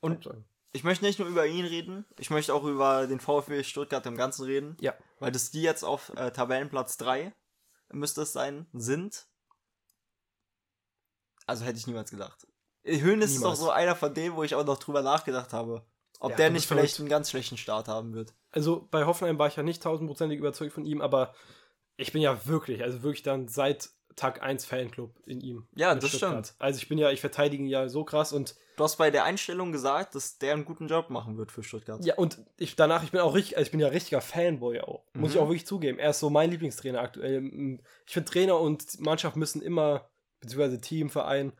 Und-. Ich möchte nicht nur über ihn reden, ich möchte auch über den VfB Stuttgart im Ganzen reden. Ja. Weil das die jetzt auf äh, Tabellenplatz 3, müsste es sein, sind. Also hätte ich niemals gedacht. Höhnes ist doch so einer von denen, wo ich auch noch drüber nachgedacht habe. Ob Ja, der nicht vielleicht verrückt. einen ganz schlechten Start haben wird. Also bei Hoffenheim war ich ja nicht tausendprozentig überzeugt von ihm, aber ich bin ja wirklich, also wirklich dann seit Tag 1 Fanclub in ihm. Ja, mit das Stuttgart. stimmt. Also ich bin ja, ich verteidige ihn ja so krass und Du hast bei der Einstellung gesagt, dass der einen guten Job machen wird für Stuttgart. ja, und ich danach, ich bin auch richtig, also ich bin ja richtiger Fanboy auch. Muss ich Mhm. auch wirklich zugeben. Er ist so mein Lieblingstrainer aktuell. Ich finde, Trainer und Mannschaft müssen immer, beziehungsweise Team, Verein,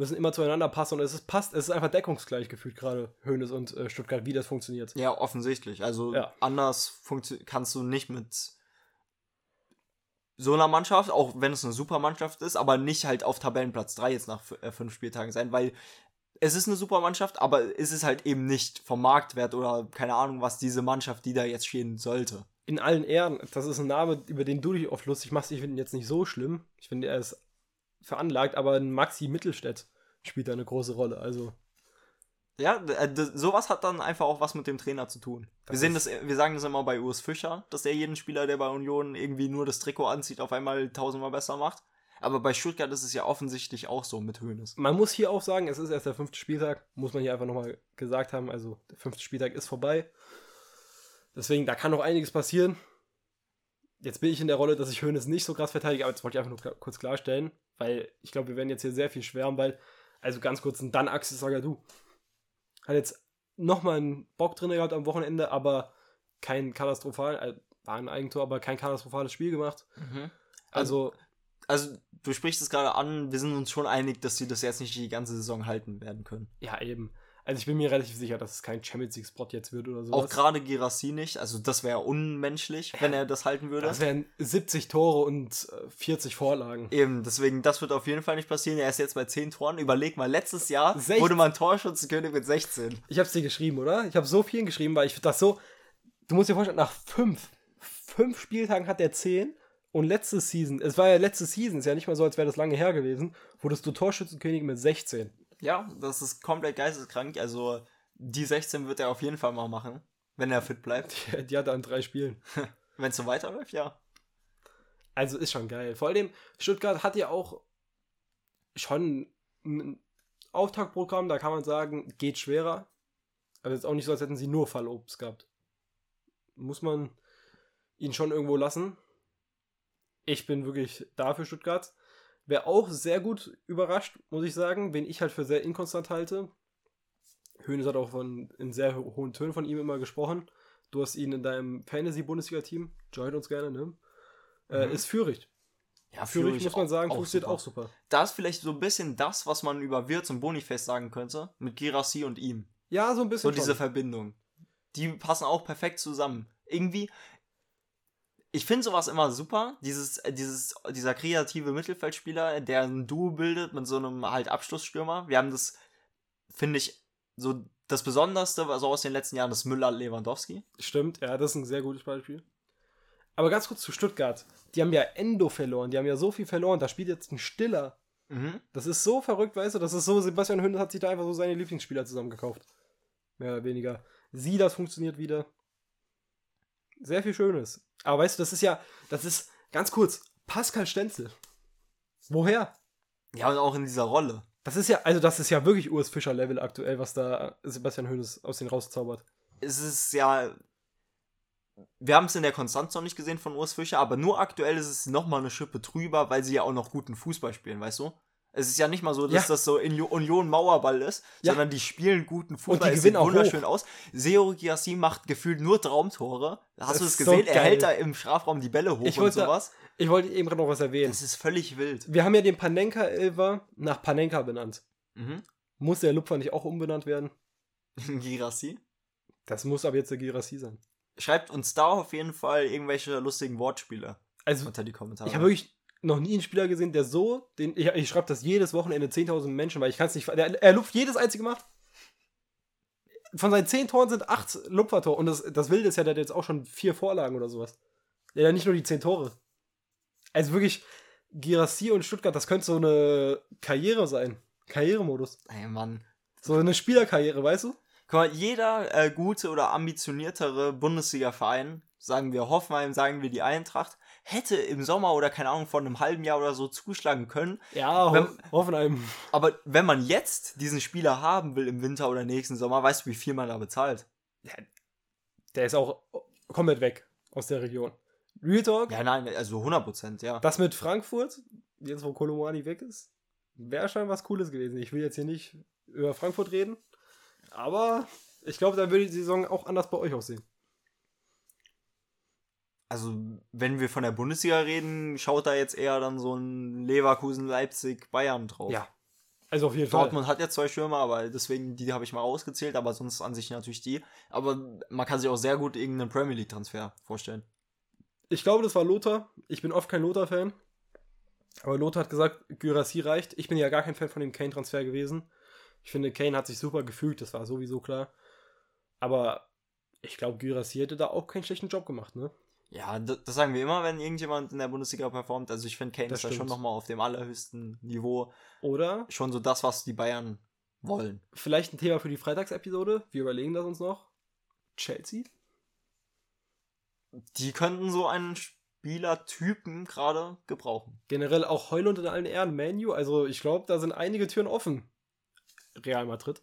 müssen immer zueinander passen und es ist, passt, es ist einfach deckungsgleich gefühlt gerade Hoeneß und äh, Stuttgart, wie das funktioniert. Ja, offensichtlich. Also Ja. anders kannst du nicht mit so einer Mannschaft, auch wenn es eine super Mannschaft ist, aber nicht halt auf Tabellenplatz 3 jetzt nach äh, fünf Spieltagen sein, weil es ist eine super Mannschaft, aber es ist halt eben nicht vom Marktwert oder keine Ahnung, was diese Mannschaft, die da jetzt stehen sollte. in allen Ehren, das ist ein Name, über den du dich oft lustig machst. Ich finde ihn jetzt nicht so schlimm. Ich finde, er ist veranlagt, aber ein Maxi Mittelstädt spielt da eine große Rolle. Also, Ja, äh, sowas hat dann einfach auch was mit dem Trainer zu tun. Wir, Das sehen ist- das, wir sagen das immer bei Urs Fischer, dass der jeden Spieler, der bei Union irgendwie nur das Trikot anzieht, auf einmal tausendmal besser macht. Aber bei Stuttgart ist es ja offensichtlich auch so mit Höhnes. man muss hier auch sagen, es ist erst der fünfte Spieltag. Muss man hier einfach nochmal gesagt haben. Also, der fünfte Spieltag ist vorbei. Deswegen, da kann noch einiges passieren. Jetzt bin ich in der Rolle, dass ich Hönes nicht so krass verteidige, aber das wollte ich einfach nur kurz klarstellen, weil ich glaube, wir werden jetzt hier sehr viel schwärmen, weil, also ganz kurz, ein dann Axel Sagadu hat jetzt nochmal einen Bock drin gehabt am Wochenende, aber kein katastrophal, äh, war ein Eigentor, aber kein katastrophales Spiel gemacht. Also, Also, du sprichst es gerade an, wir sind uns schon einig, dass sie das jetzt nicht die ganze Saison halten werden können. ja, eben. Also ich bin mir relativ sicher, dass es kein Champions League Spot jetzt wird oder so. Auch gerade Girassi nicht, also das wäre unmenschlich, wenn er das halten würde. Das wären 70 Tore und äh, 40 Vorlagen. Eben, deswegen, das wird auf jeden Fall nicht passieren. Er ist jetzt bei 10 Toren. Überleg mal, letztes Jahr Sech- wurde man Torschützenkönig mit 16. Ich habe es dir geschrieben, oder? Ich habe so vielen geschrieben, weil ich das so. Du musst dir vorstellen, nach fünf, fünf Spieltagen hat er zehn und letzte Season, es war ja letzte Season, ist ja nicht mal so, als wäre das lange her gewesen, wurdest du Torschützenkönig mit 16. Ja, das ist komplett geisteskrank. Also, die 16 wird er auf jeden Fall mal machen, wenn er fit bleibt. Die, die hat er in drei Spielen. Wenn es so weiterläuft, ja. Also ist schon geil. Vor allem, Stuttgart hat ja auch schon ein Auftaktprogramm, da kann man sagen, geht schwerer. Also jetzt auch nicht so, als hätten sie nur Fallobst gehabt. Muss man ihn schon irgendwo lassen. Ich bin wirklich da für Stuttgart. Wer auch sehr gut überrascht, muss ich sagen, wen ich halt für sehr inkonstant halte. Hönes hat auch von, in sehr ho- hohen Tönen von ihm immer gesprochen. Du hast ihn in deinem Fantasy-Bundesliga-Team, join uns gerne, ne? Äh, Mhm. ist Fürich. Ja, Fürich, muss man sagen, funktioniert super. auch super. Da ist vielleicht so ein bisschen das, was man über Wirtz und Boniface sagen könnte, mit Girassi und ihm. Ja, so ein bisschen. So diese schon. Verbindung. Die passen auch perfekt zusammen. Irgendwie, ich finde sowas immer super. Dieses, äh, dieses, dieser kreative Mittelfeldspieler, der ein Duo bildet mit so einem halt Abschlussstürmer. Wir haben das, finde ich, so das Besonderste, also aus den letzten Jahren, das Müller-Lewandowski. Stimmt, ja, das ist ein sehr gutes Beispiel. Aber ganz kurz zu Stuttgart. Die haben ja Endo verloren. Die haben ja so viel verloren. Da spielt jetzt ein Stiller. Mhm. Das ist so verrückt, weißt du? Das ist so, Sebastian Hönes hat sich da einfach so seine Lieblingsspieler zusammengekauft. Mehr oder weniger. Sie, das funktioniert wieder. Sehr viel Schönes. Aber weißt du, das ist ja, das ist, ganz kurz, Pascal Stenzel. Woher? Ja, und auch in dieser Rolle. Das ist ja, also das ist ja wirklich Urs Fischer-Level aktuell, was da Sebastian Hönes aus den rauszaubert. Es ist ja, wir haben es in der Konstanz noch nicht gesehen von Urs Fischer, aber nur aktuell ist es nochmal eine Schippe drüber, weil sie ja auch noch guten Fußball spielen, weißt du? Es ist ja nicht mal so, dass Ja. das so in Union Mauerball ist, Ja. sondern die spielen guten Fußball. die es gewinnen auch wunderschön aus. Seo Giassi macht gefühlt nur Traumtore. Hast Das du es ist so gesehen? er hält da im Strafraum die Bälle hoch Ich und sowas. Ich wollte eben gerade noch was erwähnen. Das ist völlig wild. Wir haben ja den Panenka-Elver nach Panenka benannt. Mhm. Muss der Lupfer nicht auch umbenannt werden? Girassi. Das muss aber jetzt der Girassi sein. Schreibt uns da auf jeden Fall irgendwelche lustigen Wortspiele Also, unter die Kommentare. ich habe wirklich noch nie einen Spieler gesehen, der so, den, ich, ich schreibe das jedes Wochenende 10.000 Menschen, weil ich kann es nicht, der, er lupft jedes einzige Mal. Von seinen 10 Toren sind 8 Lupfertor und das, das Wilde ist ja, der hat jetzt auch schon vier Vorlagen oder sowas. Der hat nicht nur die 10 Tore. Also wirklich, Girassi und Stuttgart, das könnte so eine Karriere sein. Karrieremodus. Ey, Mann. So eine Spielerkarriere, weißt du? Guck mal, jeder äh, gute oder ambitioniertere Bundesliga-Verein, sagen wir Hoffenheim, sagen wir die Eintracht, hätte im Sommer oder keine Ahnung vor einem halben Jahr oder so zuschlagen können. Ja, Wenn- Ho Hoffenheim. Aber wenn man jetzt diesen Spieler haben will im Winter oder nächsten Sommer, weißt du, wie viel man da bezahlt? Der ist auch komplett weg aus der Region. Real Talk, Ja, nein, also 100 Prozent, ja. das mit Frankfurt, jetzt wo Kolomani weg ist, wäre schon was Cooles gewesen. Ich will jetzt hier nicht über Frankfurt reden, aber ich glaube, da würde die Saison auch anders bei euch aussehen. Also, wenn wir von der Bundesliga reden, schaut da jetzt eher dann so ein Leverkusen, Leipzig, Bayern drauf. Ja. Also auf jeden Fall. Dortmund hat ja zwei Stürmer, aber deswegen, die habe ich mal ausgezählt, aber sonst an sich natürlich die. Aber man kann sich auch sehr gut irgendeinen Premier League-Transfer vorstellen. Ich glaube, das war Lothar. Ich bin oft kein Lothar-Fan. Aber Lothar hat gesagt, Gyrassi reicht. Ich bin ja gar kein Fan von dem Kane-Transfer gewesen. Ich finde, Kane hat sich super gefügt, das war sowieso klar. Aber ich glaube, Gyrassi hätte da auch keinen schlechten Job gemacht, ne? Ja, das, sagen wir immer, wenn irgendjemand in der Bundesliga performt. Also ich finde, Kane Das ist da schon stimmt. nochmal auf dem allerhöchsten Niveau. Oder Schon so das, was die Bayern wollen. vielleicht ein Thema für die Freitagsepisode. Wir überlegen das uns noch. Chelsea? Die könnten so einen Spielertypen gerade gebrauchen. Generell auch Heulund in allen Ehren. Manu, also ich glaube, da sind einige Türen offen. Real Madrid.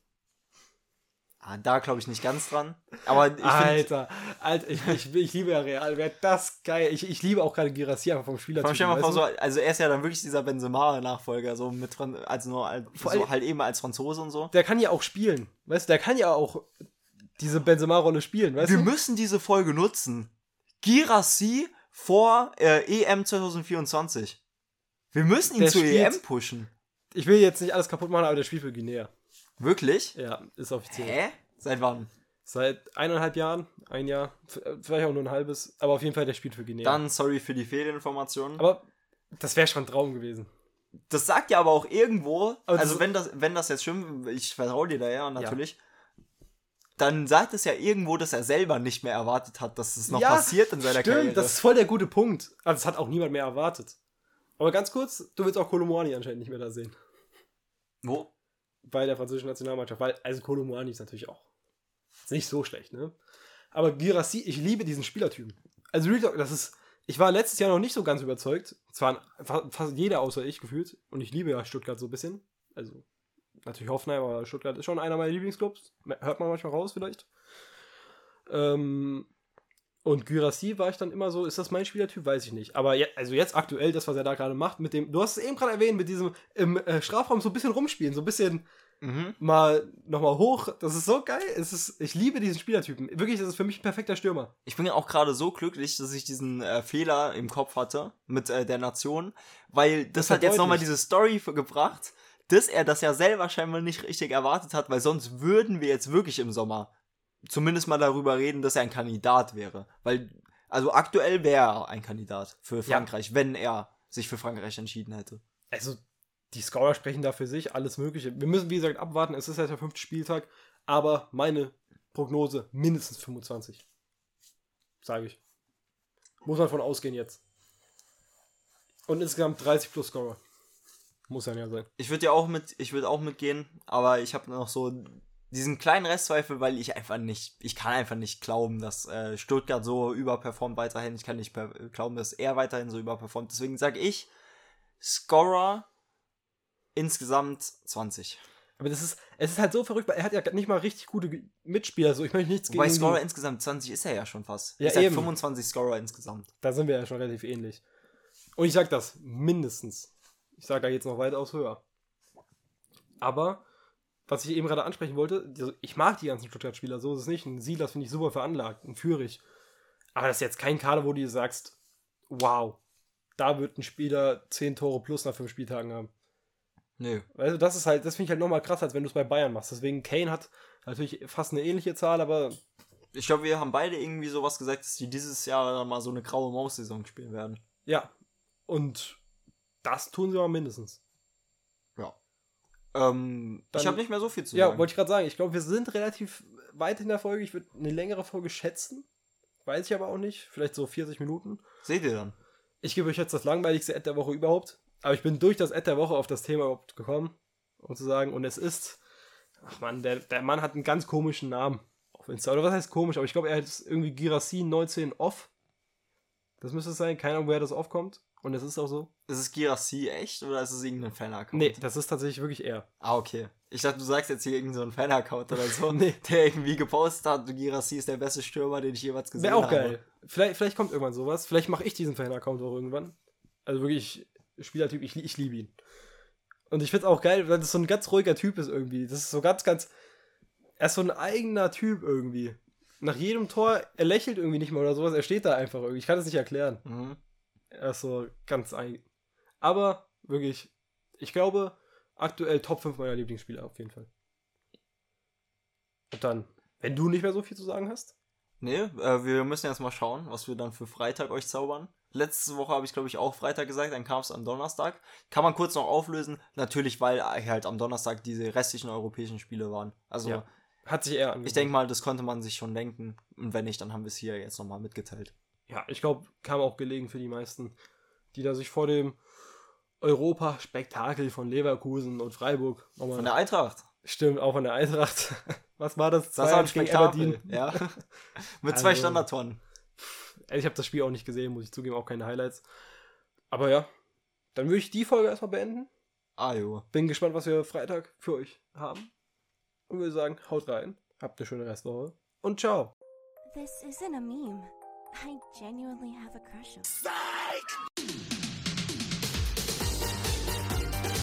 Ah, da glaube ich nicht ganz dran. Aber ich finde, Alter, Alter, ich, ich, ich liebe ja Real. Wäre das geil. Ich, ich liebe auch gerade Girassi einfach vom Spieler. Stell dir mal vor, so, also er ist ja dann wirklich dieser Benzema-Nachfolger, so mit Fran also nur als, so halt eben als Franzose und so. der kann ja auch spielen. Weißt du, der kann ja auch diese Benzema-Rolle spielen, weißt Wir du? müssen diese Folge nutzen. Girassi vor äh, EM 2024. Wir müssen ihn Der zur spielt- EM pushen. Ich will jetzt nicht alles kaputt machen, aber der spielt für Guinea. Wirklich? Ja, ist offiziell. Hä? Seit wann? Seit eineinhalb Jahren, ein Jahr, vielleicht auch nur ein halbes, aber auf jeden Fall, der spielt für Guinea. Dann sorry für die Fehlinformationen. aber das wäre schon ein Traum gewesen. das sagt ja aber auch irgendwo, Aber also wenn das, wenn das jetzt stimmt, ich vertraue dir da ja natürlich, dann sagt es ja irgendwo, dass er selber nicht mehr erwartet hat, dass es noch Ja, passiert in seiner Stimmt, Karriere. das ist voll der gute Punkt. Also, das hat auch niemand mehr erwartet. Aber ganz kurz, du willst auch Kolomouani anscheinend nicht mehr da sehen. Wo? Bei der französischen Nationalmannschaft. Weil, also Kolomouani ist natürlich auch ist nicht so schlecht, ne? Aber Girassi, ich liebe diesen Spielertypen. Also, Real Talk, das ist. Ich war letztes Jahr noch nicht so ganz überzeugt. Es fa- fast jeder außer ich gefühlt. Und ich liebe ja Stuttgart so ein bisschen. Also, natürlich Hoffenheim, aber Stuttgart ist schon einer meiner Lieblingsclubs. Hört man manchmal raus, vielleicht. Ähm, und Gyrassi war ich dann immer so, ist das mein Spielertyp? Weiß ich nicht. Aber je, also jetzt aktuell, das, was er da gerade macht, mit dem, du hast es eben gerade erwähnt, mit diesem im äh, Strafraum so ein bisschen rumspielen, so ein bisschen Mhm. mal nochmal hoch. Das ist so geil. Es ist, ich liebe diesen Spielertypen. Wirklich, das ist für mich ein perfekter Stürmer. Ich bin ja auch gerade so glücklich, dass ich diesen äh, Fehler im Kopf hatte mit äh, der Nation, weil das, Das hat jetzt nochmal diese Story gebracht, dass er das ja selber scheinbar nicht richtig erwartet hat, weil sonst würden wir jetzt wirklich im Sommer zumindest mal darüber reden, dass er ein Kandidat wäre. Weil, also aktuell wäre er ein Kandidat für Frankreich, wenn er sich für Frankreich entschieden hätte. Also, die Scorer sprechen da für sich, alles Mögliche. Wir müssen, wie gesagt, abwarten. Es ist ja der fünfte Spieltag. Aber meine Prognose mindestens 25. Sage ich. Muss man von ausgehen jetzt. Und insgesamt 30 plus Scorer. Muss dann ja sein. Ich würde ja auch mit, ich würde auch mitgehen, aber ich habe noch so diesen kleinen Restzweifel, weil ich einfach nicht, ich kann einfach nicht glauben, dass äh, Stuttgart so überperformt weiterhin. Ich kann nicht per glauben, dass er weiterhin so überperformt. Deswegen sage ich, Scorer insgesamt 20. Aber das ist, es ist halt so verrückt, weil er hat ja nicht mal richtig gute Mitspieler. So, ich möchte nichts Wobei gegen Scorer die- insgesamt 20 ist er ja schon fast. Ja, ist halt eben. 25 Scorer insgesamt. Da sind wir ja schon relativ ähnlich. Und ich sag das, mindestens. Ich sag da jetzt noch weitaus höher. Aber, was ich eben gerade ansprechen wollte, die- ich mag die ganzen Stuttgart-Spieler, so ist es nicht. Ein Silas finde ich super veranlagt, ein Führig. Aber das ist jetzt kein Kader, wo du dir sagst, wow, da wird ein Spieler 10 Tore plus nach 5 Spieltagen haben. Nö. Du, das ist halt, das finde ich halt nochmal krasser, als wenn du es bei Bayern machst. Deswegen, Kane hat natürlich fast eine ähnliche Zahl, aber Ich glaube, wir haben beide irgendwie sowas gesagt, dass die dieses Jahr dann mal so eine graue Maus-Saison spielen werden. ja. Und das tun sie aber mindestens. Ja. Ähm, Dann- ich habe nicht mehr so viel zu Ja, sagen. wollte ich gerade sagen. Ich glaube, wir sind relativ weit in der Folge. Ich würde eine längere Folge schätzen. Weiß ich aber auch nicht. Vielleicht so 40 Minuten. Seht ihr dann? Ich gebe euch jetzt das langweiligste Ad der Woche überhaupt. Aber ich bin durch das Ad der Woche auf das Thema überhaupt gekommen. Um zu sagen, und es ist. Ach man, der, der Mann hat einen ganz komischen Namen auf Insta. Oder was heißt komisch? Aber ich glaube, er hat irgendwie Girassin 19 off. Das müsste es sein. Keine Ahnung, woher das aufkommt. Und es ist auch so. Ist es Girassi echt oder ist es irgendein Fan-Account? Nee, das ist tatsächlich wirklich er. Ah, okay. Ich dachte, du sagst jetzt hier irgendein so Fan-Account oder so, Nee. der irgendwie gepostet hat, Girassi ist der beste Stürmer, den ich jemals gesehen Wäre auch habe. geil. Vielleicht, vielleicht kommt irgendwann sowas. Vielleicht mache ich diesen Fan-Account auch irgendwann. Also wirklich, Spielertyp, ich, ich liebe ihn. Und ich finde es auch geil, weil das so ein ganz ruhiger Typ ist irgendwie. Das ist so ganz, ganz. Er ist so ein eigener Typ irgendwie. Nach jedem Tor, er lächelt irgendwie nicht mal oder sowas, er steht da einfach irgendwie. Ich kann das nicht erklären. Mhm. Er ist so ganz eigen. Aber wirklich, ich glaube, aktuell Top 5 meiner Lieblingsspieler auf jeden Fall. Und dann, wenn du nicht mehr so viel zu sagen hast. Nee, äh, wir müssen jetzt mal schauen, was wir dann für Freitag euch zaubern. Letzte Woche habe ich, glaube ich, auch Freitag gesagt, dann kam es am Donnerstag. Kann man kurz noch auflösen. Natürlich, weil halt am Donnerstag diese restlichen europäischen Spiele waren. Also, Ja, Hat sich eher angeboten. ich denke mal, das konnte man sich schon denken. Und wenn nicht, dann haben wir es hier jetzt nochmal mitgeteilt. Ja, ich glaube, kam auch gelegen für die meisten, die da sich vor dem Europa-Spektakel von Leverkusen und Freiburg nochmal. Von der Eintracht. Stimmt, auch von der Eintracht. Was war das? Das war ein 2-1 gegen Spektakel. Aberdeen. Ja. Mit zwei Also- Standardtoren. Ich habe das Spiel auch nicht gesehen, muss ich zugeben, auch keine Highlights. Aber ja, dann würde ich die Folge erstmal beenden. Ah, jo. Bin gespannt, was wir Freitag für euch haben. Und würde sagen, haut rein. Habt eine schöne Restwoche. Und ciao. This isn't a meme. I genuinely have a crush on.